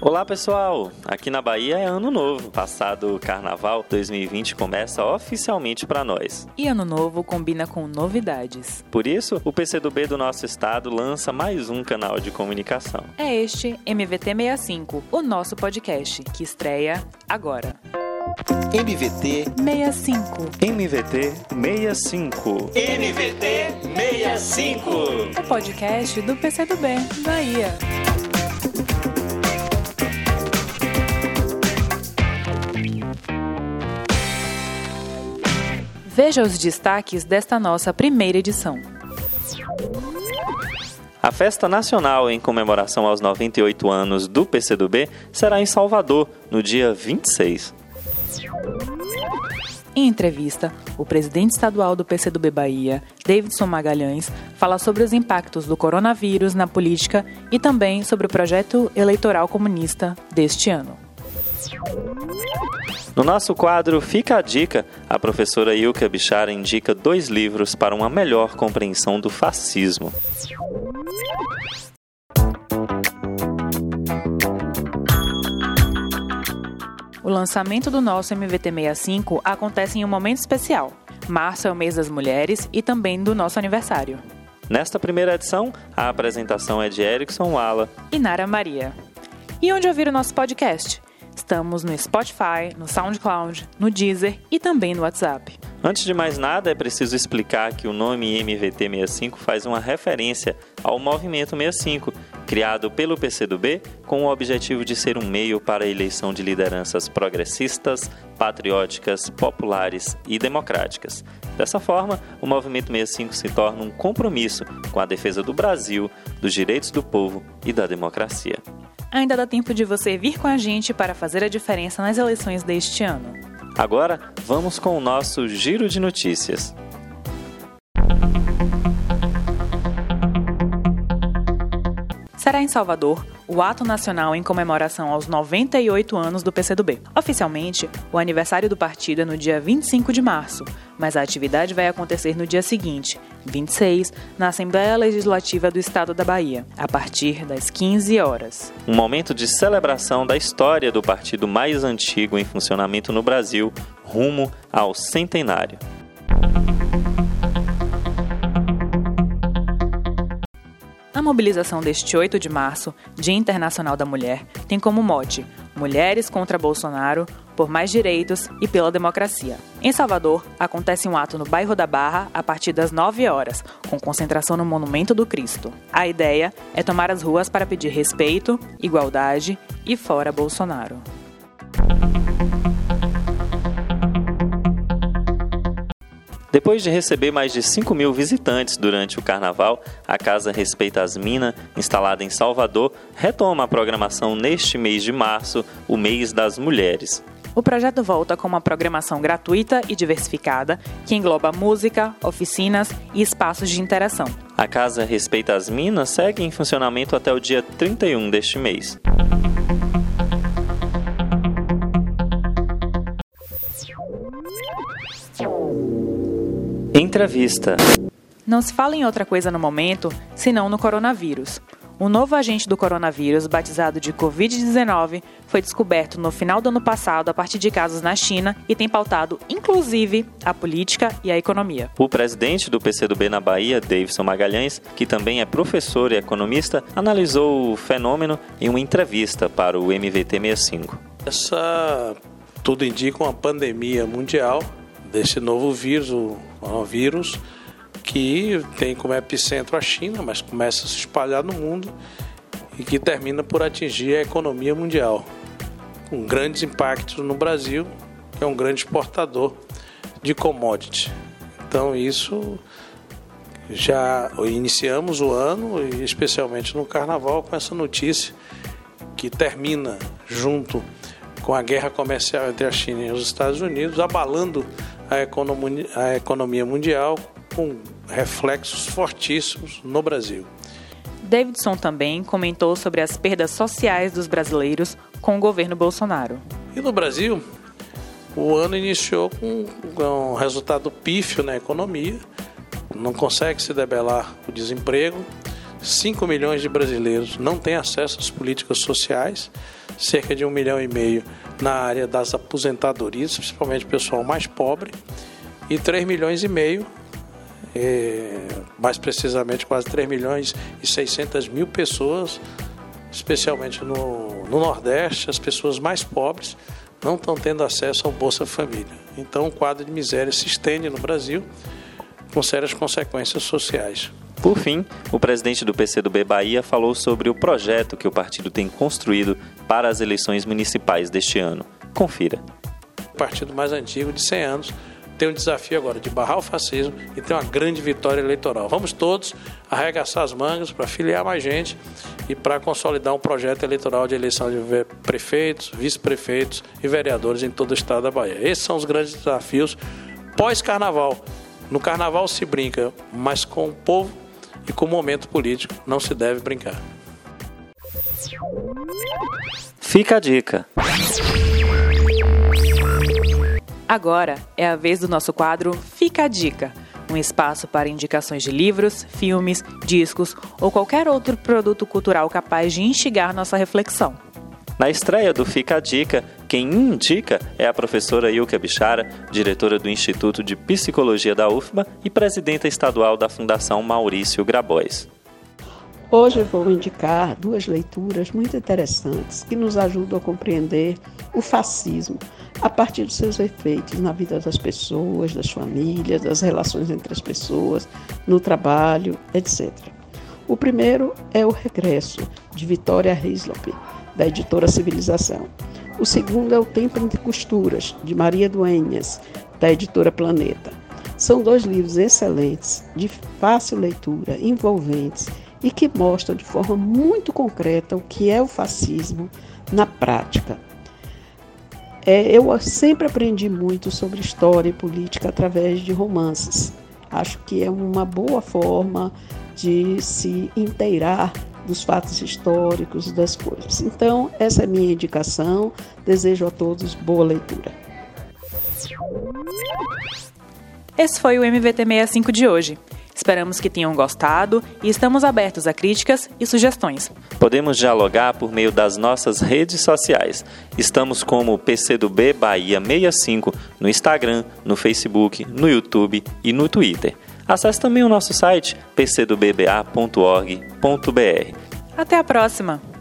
Olá pessoal, aqui na Bahia é ano novo. Passado o Carnaval 2020 começa oficialmente para nós. E ano novo combina com novidades. Por isso, o PCdoB do nosso estado lança mais um canal de comunicação. É este MVT 65, o nosso podcast que estreia agora. MVT 65. MVT 65. MVT 65. O podcast do PCdoB Bahia. Veja os destaques desta nossa primeira edição. A festa nacional em comemoração aos 98 anos do PCdoB será em Salvador, no dia 26. Em entrevista, o presidente estadual do PCdoB Bahia, Davidson Magalhães, fala sobre os impactos do coronavírus na política e também sobre o projeto eleitoral comunista deste ano. No nosso quadro Fica a Dica, a professora Ilka Bichara indica dois livros para uma melhor compreensão do fascismo. O lançamento do nosso MVT65 acontece em um momento especial. Março é o mês das mulheres e também do nosso aniversário. Nesta primeira edição, a apresentação é de Erickson Wala e Nara Maria. E onde ouvir o nosso podcast? Estamos no Spotify, no SoundCloud, no Deezer e também no WhatsApp. Antes de mais nada, é preciso explicar que o nome MVT65 faz uma referência ao Movimento 65, criado pelo PCdoB com o objetivo de ser um meio para a eleição de lideranças progressistas, patrióticas, populares e democráticas. Dessa forma, o Movimento 65 se torna um compromisso com a defesa do Brasil, dos direitos do povo e da democracia ainda dá tempo de você vir com a gente para fazer a diferença nas eleições deste ano. Agora, vamos com o nosso giro de notícias. Será em Salvador o ato nacional em comemoração aos 98 anos do PCdoB. Oficialmente, o aniversário do partido é no dia 25 de março, mas a atividade vai acontecer no dia seguinte, 26, na Assembleia Legislativa do Estado da Bahia, a partir das 15 horas. Um momento de celebração da história do partido mais antigo em funcionamento no Brasil, rumo ao centenário. Mobilização deste 8 de março, Dia Internacional da Mulher, tem como mote Mulheres contra Bolsonaro, por mais direitos e pela democracia. Em Salvador, acontece um ato no bairro da Barra a partir das 9 horas, com concentração no Monumento do Cristo. A ideia é tomar as ruas para pedir respeito, igualdade e fora Bolsonaro. Depois de receber mais de 5 mil visitantes durante o carnaval, a Casa Respeita as Minas, instalada em Salvador, retoma a programação neste mês de março, o mês das mulheres. O projeto volta com uma programação gratuita e diversificada que engloba música, oficinas e espaços de interação. A Casa Respeita as Minas segue em funcionamento até o dia 31 deste mês. Entrevista. Não se fala em outra coisa no momento, senão no coronavírus. O novo agente do coronavírus, batizado de Covid-19, foi descoberto no final do ano passado a partir de casos na China e tem pautado, inclusive, a política e a economia. O presidente do PCdoB na Bahia, Davidson Magalhães, que também é professor e economista, analisou o fenômeno em uma entrevista para o MVT 65. Essa tudo indica uma pandemia mundial desse novo vírus, o coronavírus, que tem como epicentro a China, mas começa a se espalhar no mundo e que termina por atingir a economia mundial, com grandes impactos no Brasil, que é um grande exportador de commodity. Então isso já iniciamos o ano, especialmente no Carnaval, com essa notícia que termina junto com a guerra comercial entre a China e os Estados Unidos, abalando a economia, a economia mundial com reflexos fortíssimos no Brasil. Davidson também comentou sobre as perdas sociais dos brasileiros com o governo Bolsonaro. E no Brasil, o ano iniciou com, um resultado pífio na economia, não consegue se debelar o desemprego, 5 milhões de brasileiros não têm acesso às políticas sociais, cerca de um milhão e meio na área das aposentadorias, principalmente o pessoal mais pobre, e 3 milhões e meio, é, mais precisamente quase 3 milhões e 600 mil pessoas, especialmente no, no Nordeste, as pessoas mais pobres não estão tendo acesso ao Bolsa Família. Então o quadro de miséria se estende no Brasil com sérias consequências sociais. Por fim, o presidente do PCdoB Bahia falou sobre o projeto que o partido tem construído para as eleições municipais deste ano. Confira. O partido mais antigo de 100 anos tem um desafio agora de barrar o fascismo e ter uma grande vitória eleitoral. Vamos todos arregaçar as mangas para filiar mais gente e para consolidar um projeto eleitoral de eleição de prefeitos, vice-prefeitos e vereadores em todo o estado da Bahia. Esses são os grandes desafios pós-carnaval. No carnaval se brinca, mas com o povo e com o momento político não se deve brincar. Fica a dica. Agora é a vez do nosso quadro Fica a Dica um espaço para indicações de livros, filmes, discos ou qualquer outro produto cultural capaz de instigar nossa reflexão. Na estreia do Fica a Dica, quem indica é a professora Ilka Bichara, diretora do Instituto de Psicologia da UFBA e presidenta estadual da Fundação Maurício Grabois. Hoje vou indicar duas leituras muito interessantes que nos ajudam a compreender o fascismo a partir dos seus efeitos na vida das pessoas, das famílias, das relações entre as pessoas, no trabalho, etc. O primeiro é O Regresso, de Vitória Hislop, da editora Civilização. O segundo é O Tempo entre Costuras, de Maria Duenhas, da editora Planeta. São dois livros excelentes, de fácil leitura, envolventes e que mostram de forma muito concreta o que é o fascismo na prática. É, eu sempre aprendi muito sobre história e política através de romances. Acho que é uma boa forma de se inteirar dos fatos históricos, das coisas. Então, essa é a minha indicação. Desejo a todos boa leitura. Esse foi o MVT 65 de hoje. Esperamos que tenham gostado e estamos abertos a críticas e sugestões. Podemos dialogar por meio das nossas redes sociais. Estamos como PCdoB Bahia 65 no Instagram, no Facebook, no YouTube e no Twitter. Acesse também o nosso site pcdobba.org.br. Até a próxima!